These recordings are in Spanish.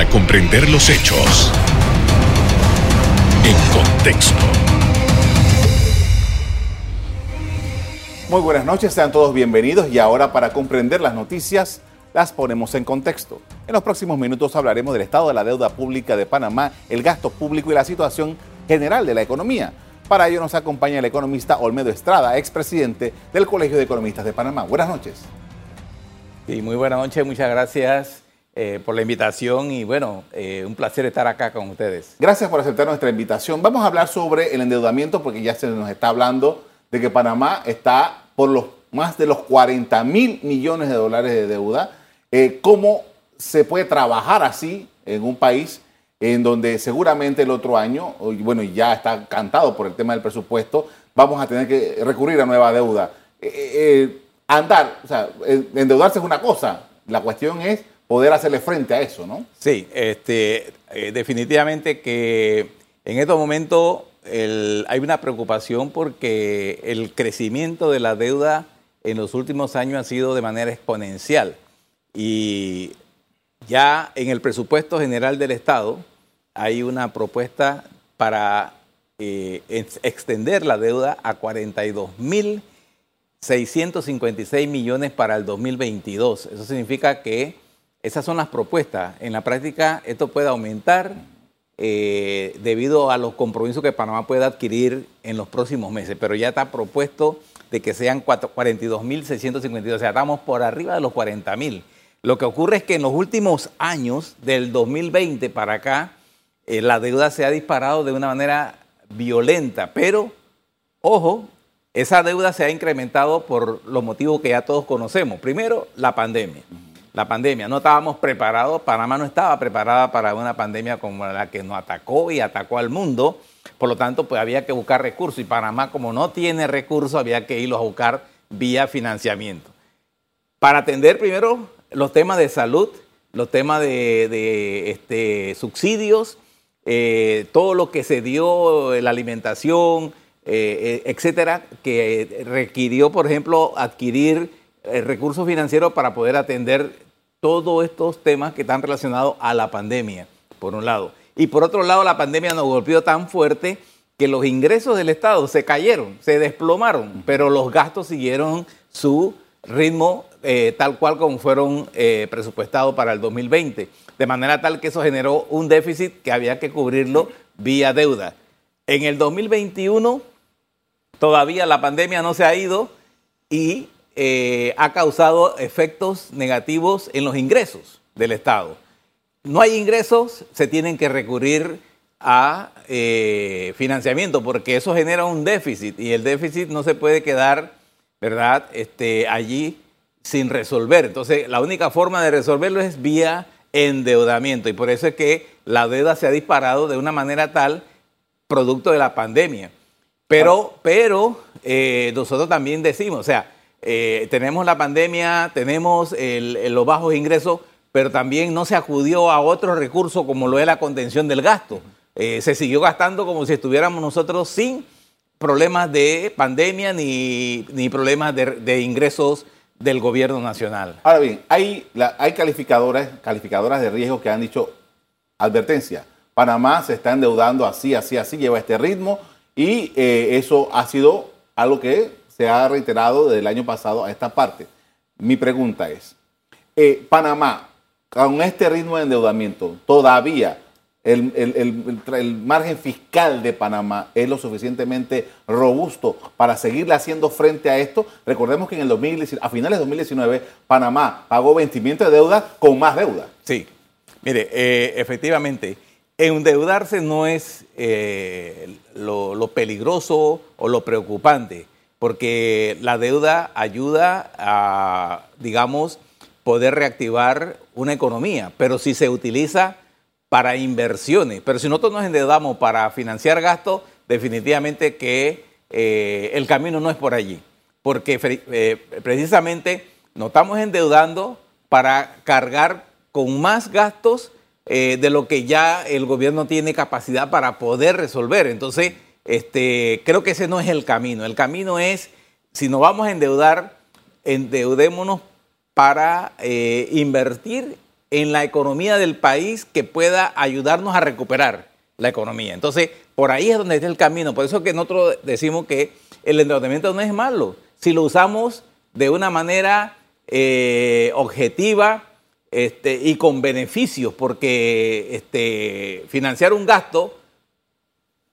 para comprender los hechos en contexto. Muy buenas noches, sean todos bienvenidos y ahora para comprender las noticias las ponemos en contexto. En los próximos minutos hablaremos del estado de la deuda pública de Panamá, el gasto público y la situación general de la economía. Para ello nos acompaña el economista Olmedo Estrada, expresidente del Colegio de Economistas de Panamá. Buenas noches. Sí, muy buenas noches, muchas gracias eh, por la invitación y bueno, eh, un placer estar acá con ustedes. Gracias por aceptar nuestra invitación. Vamos a hablar sobre el endeudamiento porque ya se nos está hablando de que Panamá está por los más de los 40 mil millones de dólares de deuda. Eh, ¿Cómo se puede trabajar así en un país en donde seguramente el otro año, bueno, ya está cantado por el tema del presupuesto, vamos a tener que recurrir a nueva deuda. Andar, o sea, endeudarse es una cosa, la cuestión es poder hacerle frente a eso, ¿no? Sí, este, definitivamente que en estos momentos hay una preocupación porque el crecimiento de la deuda en los últimos años ha sido de manera exponencial y ya en el presupuesto general del Estado hay una propuesta para eh, extender la deuda a 42.656 millones para el 2022. Eso significa que esas son las propuestas. En la práctica esto puede aumentar eh, debido a los compromisos que Panamá puede adquirir en los próximos meses, pero ya está propuesto de que sean 42.652, o sea, estamos por arriba de los 40.000. Lo que ocurre es que en los últimos años, del 2020 para acá, eh, la deuda se ha disparado de una manera violenta, pero ojo, esa deuda se ha incrementado por los motivos que ya todos conocemos. Primero, la pandemia. La pandemia, no estábamos preparados, Panamá no estaba preparada para una pandemia como la que nos atacó y atacó al mundo, por lo tanto, pues había que buscar recursos y Panamá como no tiene recursos, había que irlos a buscar vía financiamiento. Para atender primero los temas de salud, los temas de, este, subsidios, eh, todo lo que se dio, la alimentación, eh, eh, etcétera, que requirió, por ejemplo, adquirir recursos financieros para poder atender todos estos temas que están relacionados a la pandemia, por un lado. Y por otro lado, la pandemia nos golpeó tan fuerte que los ingresos del Estado se cayeron, se desplomaron, pero los gastos siguieron su ritmo tal cual como fueron presupuestados para el 2020 de manera tal que eso generó un déficit que había que cubrirlo vía deuda. En el 2021 todavía la pandemia no se ha ido y eh, ha causado efectos negativos en los ingresos del Estado. No hay ingresos, se tienen que recurrir a eh, financiamiento porque eso genera un déficit y el déficit no se puede quedar, ¿verdad?, este, allí sin resolver. Entonces, la única forma de resolverlo es vía endeudamiento. Y por eso es que la deuda se ha disparado de una manera tal, producto de la pandemia. Pero, pero eh, nosotros también decimos, o sea, eh, tenemos la pandemia, tenemos los bajos ingresos, pero también no se acudió a otros recursos como lo es la contención del gasto. Eh, se siguió gastando como si estuviéramos nosotros sin problemas de pandemia ni, ni problemas de, ingresos del gobierno nacional. Ahora bien, hay, hay calificadoras, calificadoras de riesgo que han dicho, advertencia, Panamá se está endeudando así, así, así, lleva este ritmo y eh, eso ha sido algo que se ha reiterado desde el año pasado a esta parte. Mi pregunta es, eh, Panamá, con este ritmo de endeudamiento, todavía el, margen fiscal de Panamá es lo suficientemente robusto para seguirle haciendo frente a esto. Recordemos que en el 2019, a finales de 2019 Panamá pagó vencimiento de deuda con más deuda. Sí, mire, eh, efectivamente, endeudarse no es eh, lo, peligroso o lo preocupante, porque la deuda ayuda a, digamos, poder reactivar una economía, pero si se utiliza para inversiones. Pero si nosotros nos endeudamos para financiar gastos, definitivamente que eh, el camino no es por allí. Porque eh, precisamente nos estamos endeudando para cargar con más gastos eh, de lo que ya el gobierno tiene capacidad para poder resolver. Entonces, este, creo que ese no es el camino. El camino es, si nos vamos a endeudar, endeudémonos para invertir en la economía del país que pueda ayudarnos a recuperar la economía. Entonces, por ahí es donde está el camino. Por eso que nosotros decimos que el endeudamiento no es malo. Si lo usamos de una manera eh, objetiva este, y con beneficios, porque este, financiar un gasto,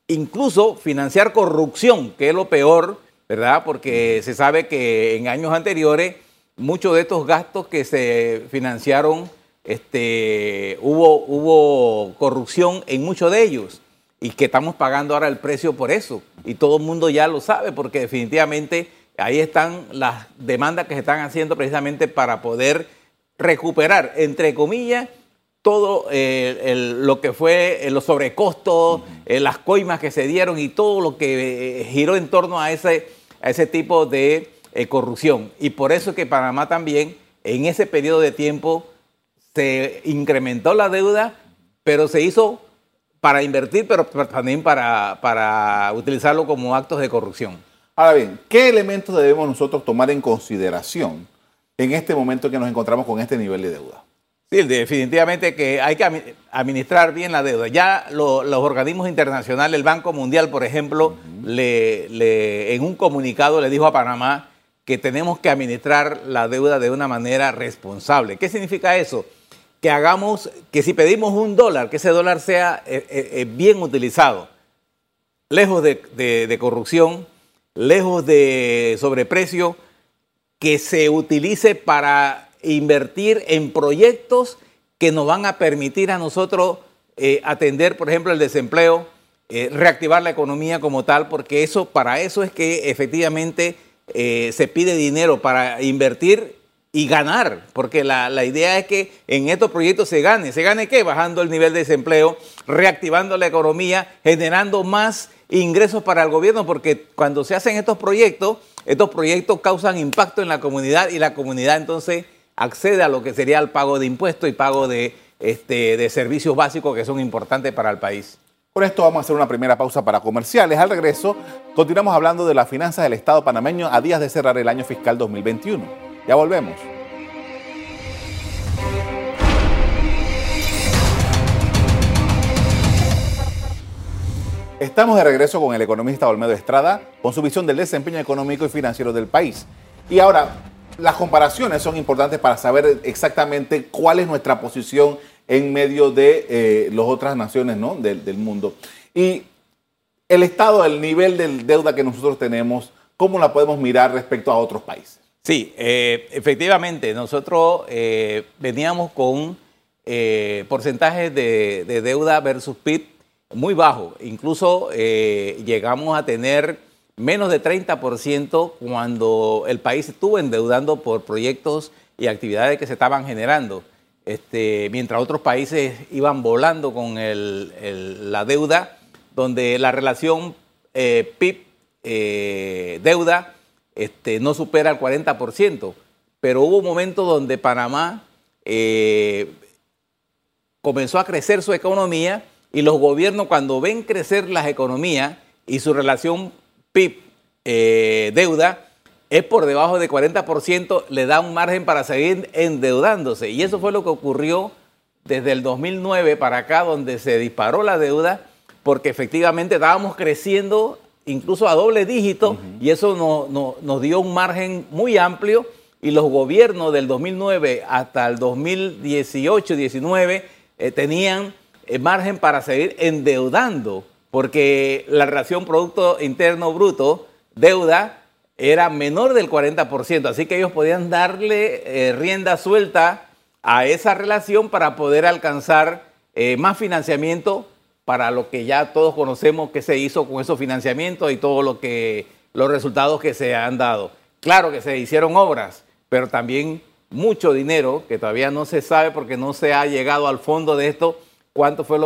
incluso financiar corrupción, que es lo peor, ¿verdad? Porque se sabe que en años anteriores muchos de estos gastos que se financiaron, este, hubo, hubo corrupción en muchos de ellos y que estamos pagando ahora el precio por eso. Y todo el mundo ya lo sabe porque definitivamente ahí están las demandas que se están haciendo precisamente para poder recuperar, entre comillas, todo eh, lo que fue eh, los sobrecostos, eh, las coimas que se dieron y todo lo que giró en torno a ese, a ese tipo de corrupción. Y por eso es que Panamá también, en ese periodo de tiempo, se incrementó la deuda, pero se hizo para invertir, pero también para, para utilizarlo como actos de corrupción. Ahora bien, ¿qué elementos debemos nosotros tomar en consideración en este momento que nos encontramos con este nivel de deuda? Sí, definitivamente que hay que administrar bien la deuda. Ya los organismos internacionales, el Banco Mundial, por ejemplo, le, en un comunicado le dijo a Panamá que tenemos que administrar la deuda de una manera responsable. ¿Qué significa eso? Que hagamos, que si pedimos un dólar, que ese dólar sea eh, eh, eh, bien utilizado, lejos de corrupción, lejos de sobreprecio, que se utilice para invertir en proyectos que nos van a permitir a nosotros eh, atender, por ejemplo, el desempleo, eh, reactivar la economía como tal, porque eso, para eso es que efectivamente eh, se pide dinero para invertir y ganar, porque la, la, idea es que en estos proyectos se gane. ¿Se gane qué? Bajando el nivel de desempleo, reactivando la economía, generando más ingresos para el gobierno, porque cuando se hacen estos proyectos, estos proyectos causan impacto en la comunidad y la comunidad entonces accede a lo que sería el pago de impuestos y pago de, este, de servicios básicos que son importantes para el país. Con esto vamos a hacer una primera pausa para comerciales. Al regreso, continuamos hablando de las finanzas del Estado panameño a días de cerrar el año fiscal 2021. Ya volvemos. Estamos de regreso con el economista Olmedo Estrada, con su visión del desempeño económico y financiero del país. Y ahora, las comparaciones son importantes para saber exactamente cuál es nuestra posición en medio de eh, las otras naciones ¿no? del, mundo. Y el estado, el nivel de deuda que nosotros tenemos, ¿cómo la podemos mirar respecto a otros países? Sí, eh, efectivamente, nosotros eh, veníamos con porcentajes de, de, deuda versus PIB muy bajos. Incluso llegamos a tener menos de 30% cuando el país estuvo endeudando por proyectos y actividades que se estaban generando. Este, mientras otros países iban volando con la deuda, donde la relación eh, PIB-deuda eh, este, no supera el 40%. Pero hubo un momento donde Panamá eh, comenzó a crecer su economía y los gobiernos cuando ven crecer las economías y su relación PIB, eh, deuda, es por debajo de 40%, le da un margen para seguir endeudándose. Y eso fue lo que ocurrió desde el 2009 para acá, donde se disparó la deuda, porque efectivamente estábamos creciendo incluso a doble dígito y eso nos dio un margen muy amplio. Y los gobiernos del 2009 hasta el 2018-19 eh, tenían eh, margen para seguir endeudando porque la relación Producto Interno Bruto, deuda, era menor del 40%, así que ellos podían darle eh, rienda suelta a esa relación para poder alcanzar eh, más financiamiento para lo que ya todos conocemos que se hizo con esos financiamientos y todo lo los resultados que se han dado. Claro que se hicieron obras, pero también mucho dinero que todavía no se sabe porque no se ha llegado al fondo de esto cuánto fue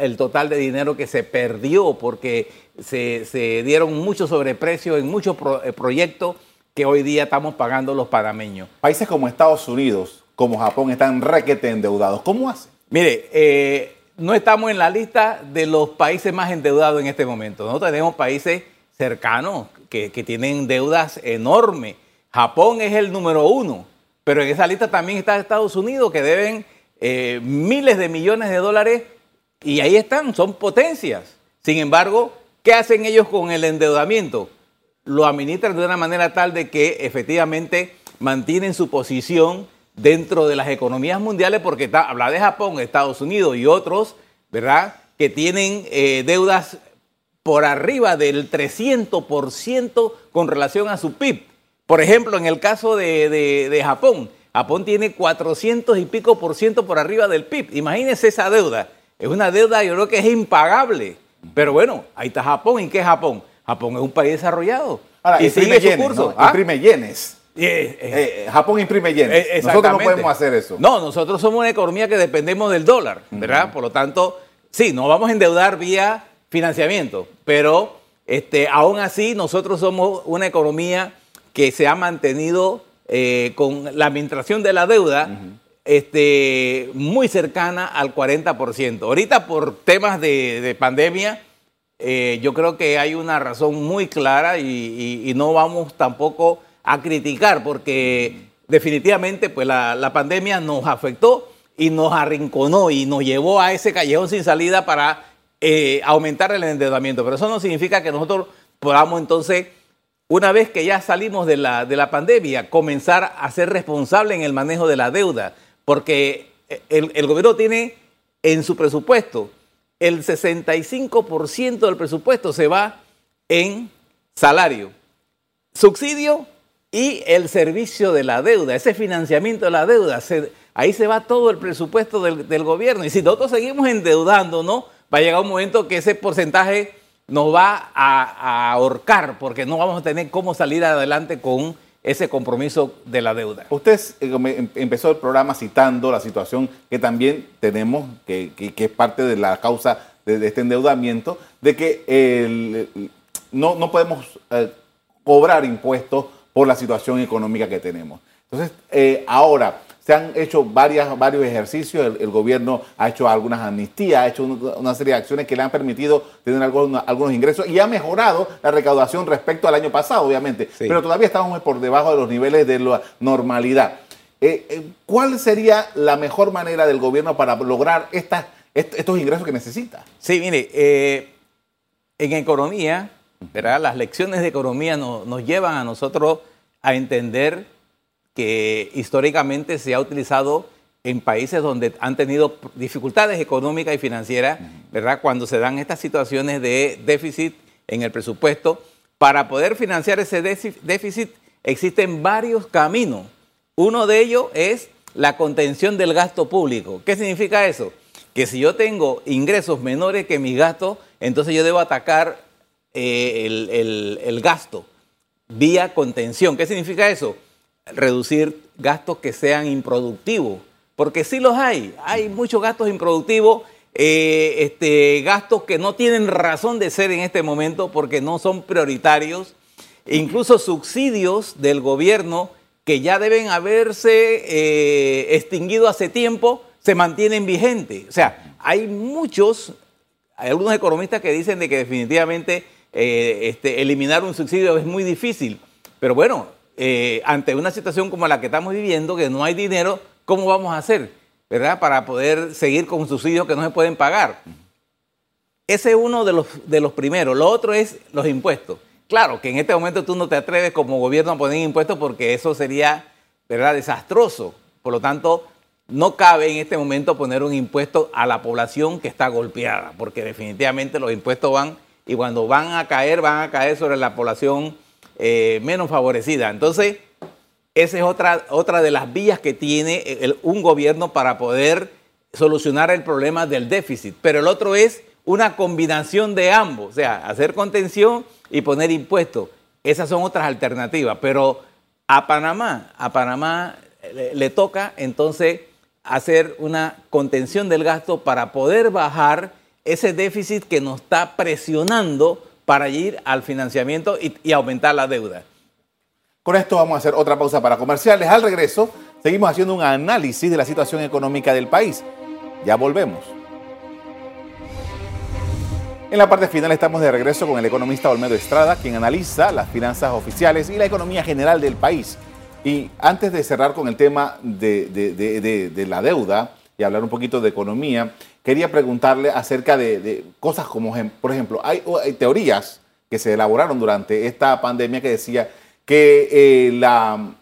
el total de dinero que se perdió porque se, dieron muchos sobreprecios en muchos eh, proyectos que hoy día estamos pagando los panameños. Países como Estados Unidos, como Japón, están requete endeudados. ¿Cómo hacen? Mire, eh, no estamos en la lista de los países más endeudados en este momento. Nosotros tenemos países cercanos que, que tienen deudas enormes. Japón es el número uno, pero en esa lista también está Estados Unidos, que deben eh, miles de millones de dólares y ahí están, son potencias. Sin embargo, ¿qué hacen ellos con el endeudamiento? Lo administran de una manera tal de que efectivamente mantienen su posición dentro de las economías mundiales, porque está, habla de Japón, Estados Unidos y otros, ¿verdad? Que tienen eh, deudas por arriba del 300% con relación a su PIB. Por ejemplo, en el caso de, Japón, Japón tiene 400 y pico por ciento por arriba del PIB. Imagínense esa deuda. Es una deuda, yo creo que es impagable. Pero bueno, ahí está Japón. ¿Y qué es Japón? Japón es un país desarrollado. y sigue su curso. ¿ah? Imprime yenes. Eh, eh, Japón imprime yenes. nosotros no podemos hacer eso. No, nosotros somos una economía que dependemos del dólar, ¿verdad? Por lo tanto, sí, nos vamos a endeudar vía financiamiento, pero este, aún así nosotros somos una economía que se ha mantenido eh, con la administración de la deuda este, muy cercana al 40%. Ahorita por temas de, pandemia, eh, yo creo que hay una razón muy clara y, no vamos tampoco a criticar porque definitivamente pues la, la pandemia nos afectó y nos arrinconó y nos llevó a ese callejón sin salida para eh, aumentar el endeudamiento. Pero eso no significa que nosotros podamos entonces, una vez que ya salimos de la, de la pandemia, comenzar a ser responsable en el manejo de la deuda. Porque el, el gobierno tiene en su presupuesto el 65% del presupuesto se va en salario, subsidio y el servicio de la deuda, ese financiamiento de la deuda. ahí se va todo el presupuesto del, del, gobierno. Y si nosotros seguimos endeudándonos, va a llegar un momento que ese porcentaje nos va a, ahorcar porque no vamos a tener cómo salir adelante con ese compromiso de la deuda. Usted eh, em, empezó el programa citando la situación que también tenemos, que, es parte de la causa de, este endeudamiento, de que no, no, podemos eh, cobrar impuestos por la situación económica que tenemos. Entonces, eh, ahora, se han hecho varias, varios ejercicios, el, gobierno ha hecho algunas amnistías, ha hecho una serie de acciones que le han permitido tener algunos, algunos ingresos y ha mejorado la recaudación respecto al año pasado, obviamente, pero todavía estamos por debajo de los niveles de la normalidad. Eh, eh, ¿Cuál sería la mejor manera del gobierno para lograr estas, estos ingresos que necesita? Sí, mire, eh, en economía, ¿verdad? las lecciones de economía nos llevan a nosotros a entender que históricamente se ha utilizado en países donde han tenido dificultades económicas y financieras, ¿verdad? Cuando se dan estas situaciones de déficit en el presupuesto, para poder financiar ese déficit existen varios caminos. Uno de ellos es la contención del gasto público. ¿Qué significa eso? Que si yo tengo ingresos menores que mis gastos, entonces yo debo atacar eh, el gasto vía contención. ¿Qué significa eso? Reducir gastos que sean improductivos, porque sí los hay, hay muchos gastos improductivos, eh, este, gastos que no tienen razón de ser en este momento porque no son prioritarios, incluso subsidios del gobierno que ya deben haberse eh, extinguido hace tiempo, se mantienen vigentes. O sea, hay muchos, hay algunos economistas que dicen de que definitivamente eh, este, eliminar un subsidio es muy difícil, pero bueno, eh, ante una situación como la que estamos viviendo, que no hay dinero, ¿cómo vamos a hacer? ¿Verdad? Para poder seguir con subsidios que no se pueden pagar. Ese es uno de los, de los primeros. Lo otro es los impuestos. Claro que en este momento tú no te atreves como gobierno a poner impuestos porque eso sería, ¿verdad?, desastroso. Por lo tanto, no cabe en este momento poner un impuesto a la población que está golpeada, porque definitivamente los impuestos van y cuando van a caer, van a caer sobre la población eh, menos favorecida. Entonces, esa es otra, otra de las vías que tiene un gobierno para poder solucionar el problema del déficit. Pero el otro es una combinación de ambos, o sea, hacer contención y poner impuestos. Esas son otras alternativas. Pero a Panamá, a Panamá le toca entonces hacer una contención del gasto para poder bajar ese déficit que nos está presionando para ir al financiamiento y, aumentar la deuda. Con esto vamos a hacer otra pausa para comerciales. Al regreso, seguimos haciendo un análisis de la situación económica del país. Ya volvemos. En la parte final estamos de regreso con el economista Olmedo Estrada, quien analiza las finanzas oficiales y la economía general del país. Y antes de cerrar con el tema de, la deuda, y hablar un poquito de economía, quería preguntarle acerca de, cosas como, por ejemplo, hay, teorías que se elaboraron durante esta pandemia que decía que eh, la,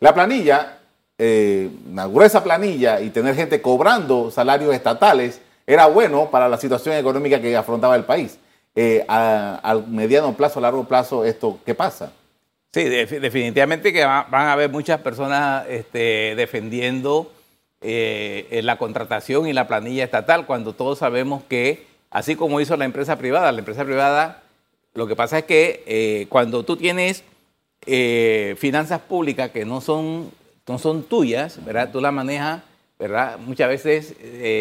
la, planilla, eh, una gruesa planilla y tener gente cobrando salarios estatales era bueno para la situación económica que afrontaba el país. Eh, a, mediano plazo, largo plazo, esto, ¿qué pasa? Sí, definitivamente que van a haber muchas personas este, defendiendo eh, la contratación y la planilla estatal cuando todos sabemos que, así como hizo la empresa privada, la empresa privada, lo que pasa es que eh, cuando tú tienes finanzas públicas que no son, no son tuyas, ¿verdad? Tú las manejas, ¿verdad? Muchas veces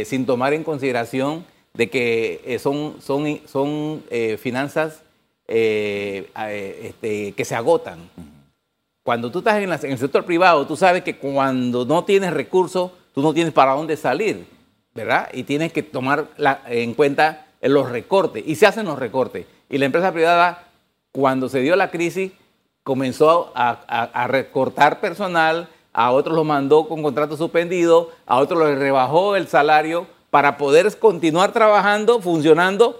sin tomar en consideración de que eh, son, son, son eh, finanzas eh, este, que se agotan. Cuando tú estás en, el sector privado, tú sabes que cuando no tienes recursos, tú no tienes para dónde salir, ¿verdad? Y tienes que tomar en cuenta los recortes, y se hacen los recortes. Y la empresa privada, cuando se dio la crisis, comenzó a, recortar personal, a otros lo mandó con contrato suspendido, a otros le rebajó el salario para poder continuar trabajando, funcionando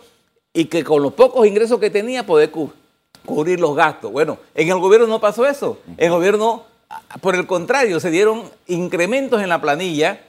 y que con los pocos ingresos que tenía poder cubrir los gastos. Bueno, en el gobierno no pasó eso. El gobierno, por el contrario, se dieron incrementos en la planilla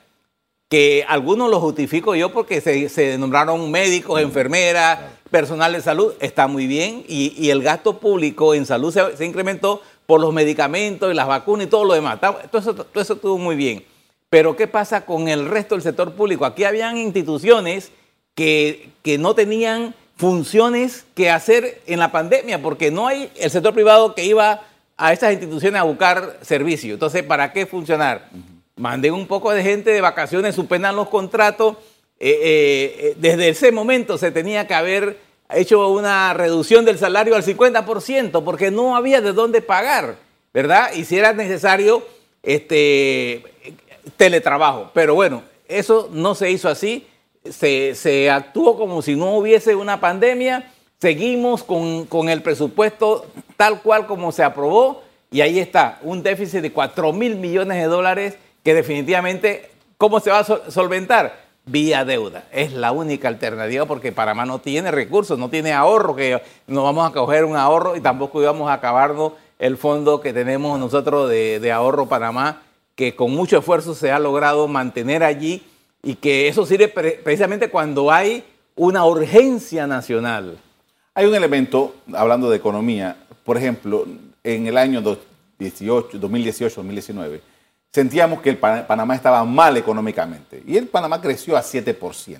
que algunos los justifico yo porque se, nombraron médicos, enfermeras, personal de salud, está muy bien, y, el gasto público en salud se, incrementó por los medicamentos y las vacunas y todo lo demás. Todo eso, todo eso estuvo muy bien. Pero ¿qué pasa con el resto del sector público? Aquí habían instituciones que, que no tenían funciones que hacer en la pandemia, porque no hay el sector privado que iba a estas instituciones a buscar servicio. Entonces, ¿para qué funcionar? Manden un poco de gente de vacaciones, suspendan los contratos. Eh, eh, eh, desde ese momento se tenía que haber hecho una reducción del salario al 50%, porque no había de dónde pagar, ¿verdad? Y si era necesario este, teletrabajo. Pero bueno, eso no se hizo así. Se, actuó como si no hubiese una pandemia. Seguimos con, el presupuesto tal cual como se aprobó. Y ahí está, un déficit de 4 mil millones de dólares que definitivamente, ¿cómo se va a solventar? Vía deuda. Es la única alternativa porque Panamá no tiene recursos, no tiene ahorro, que no vamos a coger un ahorro y tampoco íbamos a acabarnos el fondo que tenemos nosotros de, de ahorro Panamá que con mucho esfuerzo se ha logrado mantener allí y que eso sirve precisamente cuando hay una urgencia nacional. Hay un elemento, hablando de economía, por ejemplo, en el año 2018-2019, sentíamos que el Panamá estaba mal económicamente y el Panamá creció a 7%,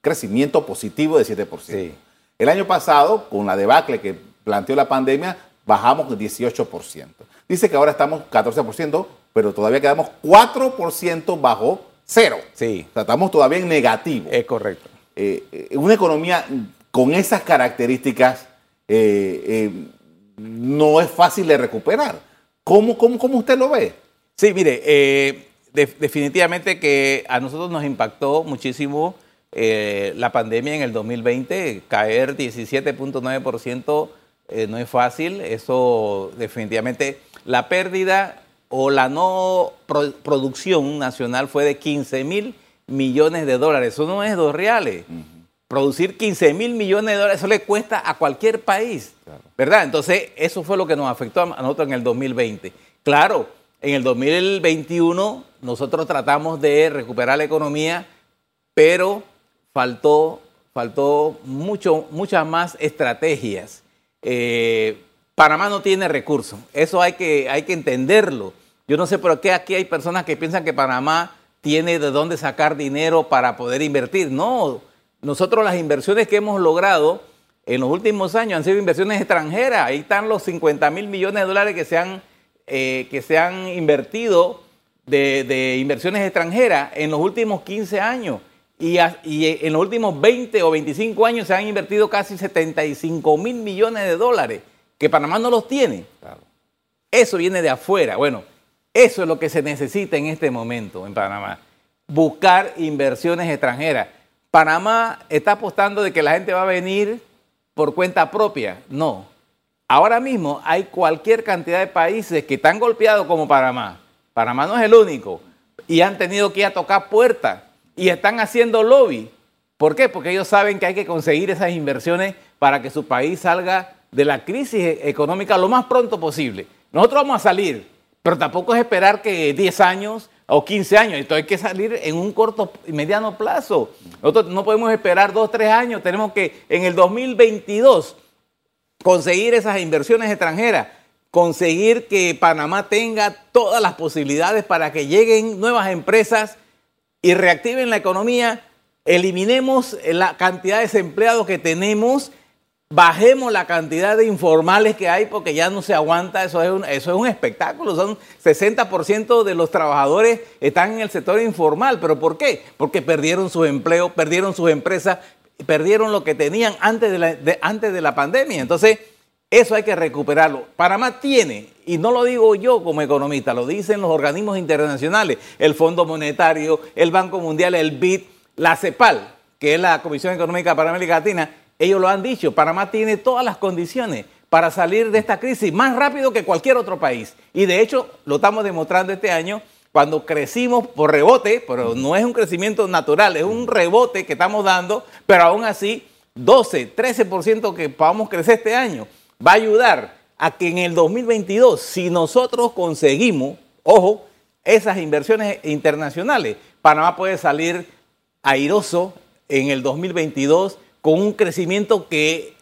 crecimiento positivo de 7%. El año pasado, con la debacle que planteó la pandemia, bajamos 18%. Dice que ahora estamos 14%, pero todavía quedamos 4% bajo cero. Sí. O sea, estamos todavía en negativo. Es correcto. Eh, eh, una economía con esas características eh, no es fácil de recuperar. ¿Cómo, cómo, cómo usted lo ve? Sí, mire, definitivamente que a nosotros nos impactó muchísimo la pandemia en el 2020, caer 17.9% no es fácil, eso definitivamente, la pérdida o la no producción nacional fue de 15 mil millones de dólares. Eso no es dos reales. Producir 15 mil millones de dólares, eso le cuesta a cualquier país, ¿verdad? Entonces, eso fue lo que nos afectó a nosotros en el 2020. Claro, en el 2021 nosotros tratamos de recuperar la economía, pero faltó, faltó mucho, muchas más estrategias. Eh, Panamá no tiene recursos, eso hay que, hay que entenderlo. Yo no sé por qué aquí hay personas que piensan que Panamá tiene de dónde sacar dinero para poder invertir. No, nosotros las inversiones que hemos logrado en los últimos años han sido inversiones extranjeras. Ahí están los 50 mil millones de dólares que se han, eh, que se han invertido de, inversiones extranjeras en los últimos 15 años. Y, y, en los últimos 20 o 25 años se han invertido casi 75 mil millones de dólares que Panamá no los tiene. Eso viene de afuera. Bueno, eso es lo que se necesita en este momento en Panamá. Buscar inversiones extranjeras. Panamá está apostando de que la gente va a venir por cuenta propia. No. Ahora mismo hay cualquier cantidad de países que están golpeados como Panamá. Panamá no es el único. Y han tenido que ir a tocar puertas y están haciendo lobby. ¿Por qué? Porque ellos saben que hay que conseguir esas inversiones para que su país salga de la crisis económica lo más pronto posible. Nosotros vamos a salir, pero tampoco es esperar que 10 años o 15 años, esto hay que salir en un corto y mediano plazo. Nosotros no podemos esperar 2, 3 años, tenemos que en el 2022 conseguir esas inversiones extranjeras, conseguir que Panamá tenga todas las posibilidades para que lleguen nuevas empresas y reactiven la economía, eliminemos la cantidad de desempleados que tenemos, bajemos la cantidad de informales que hay porque ya no se aguanta, eso es un, espectáculo, son 60% de los trabajadores están en el sector informal, pero ¿por qué? Porque perdieron su empleo, perdieron sus empresas, perdieron lo que tenían antes de la, antes de la pandemia. Entonces, eso hay que recuperarlo. Panamá tiene, y no lo digo yo como economista, lo dicen los organismos internacionales, el Fondo Monetario, el Banco Mundial, el BID, la CEPAL, que es la Comisión Económica para América Latina, ellos lo han dicho, Panamá tiene todas las condiciones para salir de esta crisis más rápido que cualquier otro país. Y de hecho lo estamos demostrando este año cuando crecimos por rebote, pero no es un crecimiento natural, es un rebote que estamos dando, pero aún así 12, 13% que podamos crecer este año va a ayudar a que en el 2022, si nosotros conseguimos, ojo, esas inversiones internacionales, Panamá puede salir airoso en el 2022 con un crecimiento que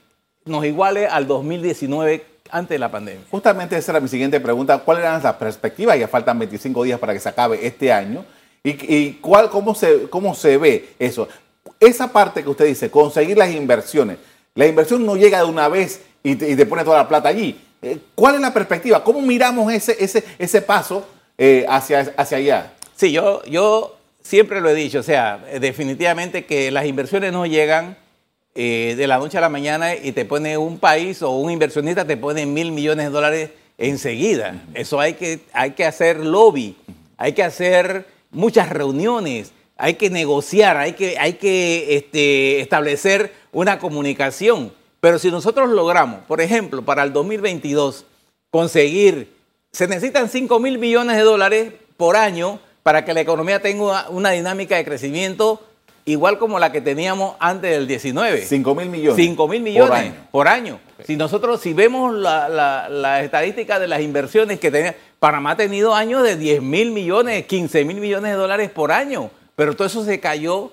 nos iguale al 2019 antes de la pandemia. Justamente esa era mi siguiente pregunta. ¿Cuáles eran las perspectivas? Ya faltan 25 días para que se acabe este año. ¿Y, cuál, cómo, se, cómo se ve eso? Esa parte que usted dice, conseguir las inversiones. La inversión no llega de una vez y te, pone toda la plata allí. Eh, ¿Cuál es la perspectiva? ¿Cómo miramos ese, ese, ese paso eh, hacia, hacia allá? Sí, yo, yo siempre lo he dicho, o sea, definitivamente que las inversiones no llegan eh, de la noche a la mañana y te pone un país o un inversionista te pone mil millones de dólares enseguida. Eso hay que, hay que hacer lobby, hay que hacer muchas reuniones, hay que negociar, hay que, hay que este, establecer una comunicación. Pero si nosotros logramos, por ejemplo, para el 2022, conseguir, se necesitan 5 mil millones de dólares por año para que la economía tenga una dinámica de crecimiento igual como la que teníamos antes del 19. 5 mil millones. 5 mil millones por año. Si nosotros, si vemos la, la, estadística de las inversiones que tenía, Panamá ha tenido años de 10 mil millones, 15 mil millones de dólares por año, pero todo eso se cayó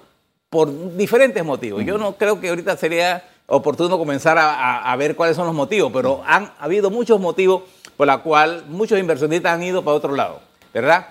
por diferentes motivos. Yo no creo que ahorita sería oportuno comenzar a, ver cuáles son los motivos, pero han habido muchos motivos por los cuales muchos inversionistas han ido para otro lado, ¿verdad?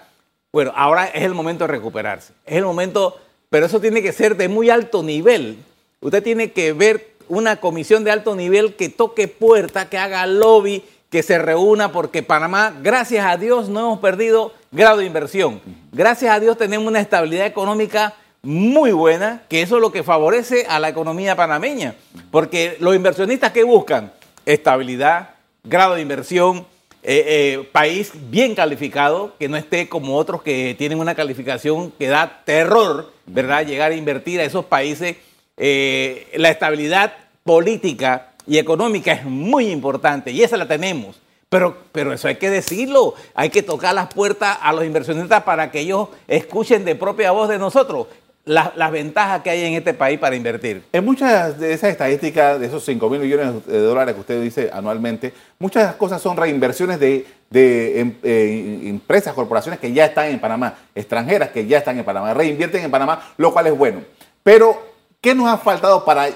Bueno, ahora es el momento de recuperarse, es el momento pero eso tiene que ser de muy alto nivel. Usted tiene que ver una comisión de alto nivel que toque puerta, que haga lobby, que se reúna, porque Panamá, gracias a Dios, no hemos perdido grado de inversión. Gracias a Dios tenemos una estabilidad económica muy buena, que eso es lo que favorece a la economía panameña, porque los inversionistas que buscan estabilidad, grado de inversión, eh, eh, país bien calificado, que no esté como otros que tienen una calificación que da terror, ¿verdad? Llegar a invertir a esos países. Eh, la estabilidad política y económica es muy importante y esa la tenemos. Pero, pero eso hay que decirlo, hay que tocar las puertas a los inversionistas para que ellos escuchen de propia voz de nosotros las ventajas que hay en este país para invertir. En muchas de esas estadísticas, de esos 5 mil millones de dólares que usted dice anualmente, muchas cosas son reinversiones de, em, eh, empresas, corporaciones que ya están en Panamá, extranjeras que ya están en Panamá, reinvierten en Panamá, lo cual es bueno. Pero, ¿qué nos ha faltado para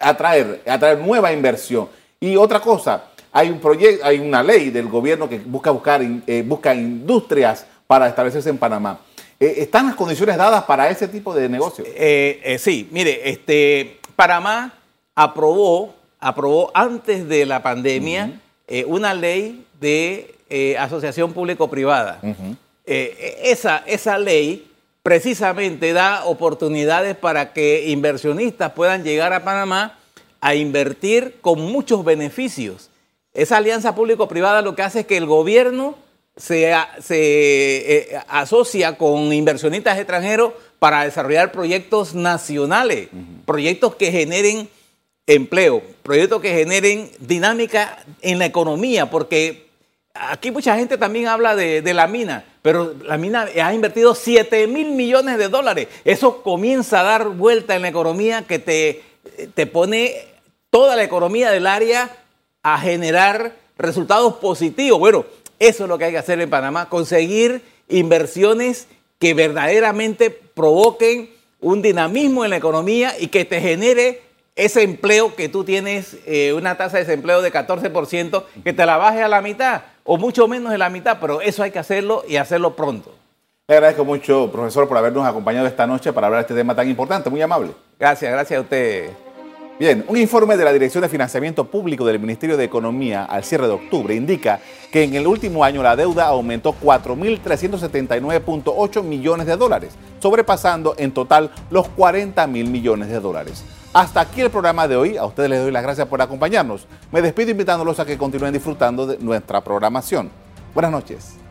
atraer, atraer nueva inversión? Y otra cosa, hay un proyecto, hay una ley del gobierno que busca buscar, eh, busca industrias para establecerse en Panamá. Eh, ¿Están las condiciones dadas para ese tipo de negocio? Eh, eh, sí, mire, este, Panamá aprobó, aprobó antes de la pandemia una ley de asociación público-privada. esa, esa ley precisamente da oportunidades para que inversionistas puedan llegar a Panamá a invertir con muchos beneficios. Esa alianza público-privada lo que hace es que el gobierno se, eh, asocia con inversionistas extranjeros para desarrollar proyectos nacionales, proyectos que generen empleo, proyectos que generen dinámica en la economía, porque aquí mucha gente también habla de, de, la mina, pero la mina ha invertido 7 mil millones de dólares. Eso comienza a dar vuelta en la economía que te, te pone toda la economía del área a generar resultados positivos. Bueno, eso es lo que hay que hacer en Panamá, conseguir inversiones que verdaderamente provoquen un dinamismo en la economía y que te genere ese empleo que tú tienes, eh, una tasa de desempleo de 14%, que te la baje a la mitad o mucho menos de la mitad, pero eso hay que hacerlo y hacerlo pronto. Le agradezco mucho, profesor, por habernos acompañado esta noche para hablar de este tema tan importante, muy amable. Gracias, gracias a usted. Bien, un informe de la Dirección de Financiamiento Público del Ministerio de Economía al cierre de octubre indica que en el último año la deuda aumentó 4.379.8 millones de dólares, sobrepasando en total los 40 mil millones de dólares. Hasta aquí el programa de hoy. A ustedes les doy las gracias por acompañarnos. Me despido invitándolos a que continúen disfrutando de nuestra programación. Buenas noches.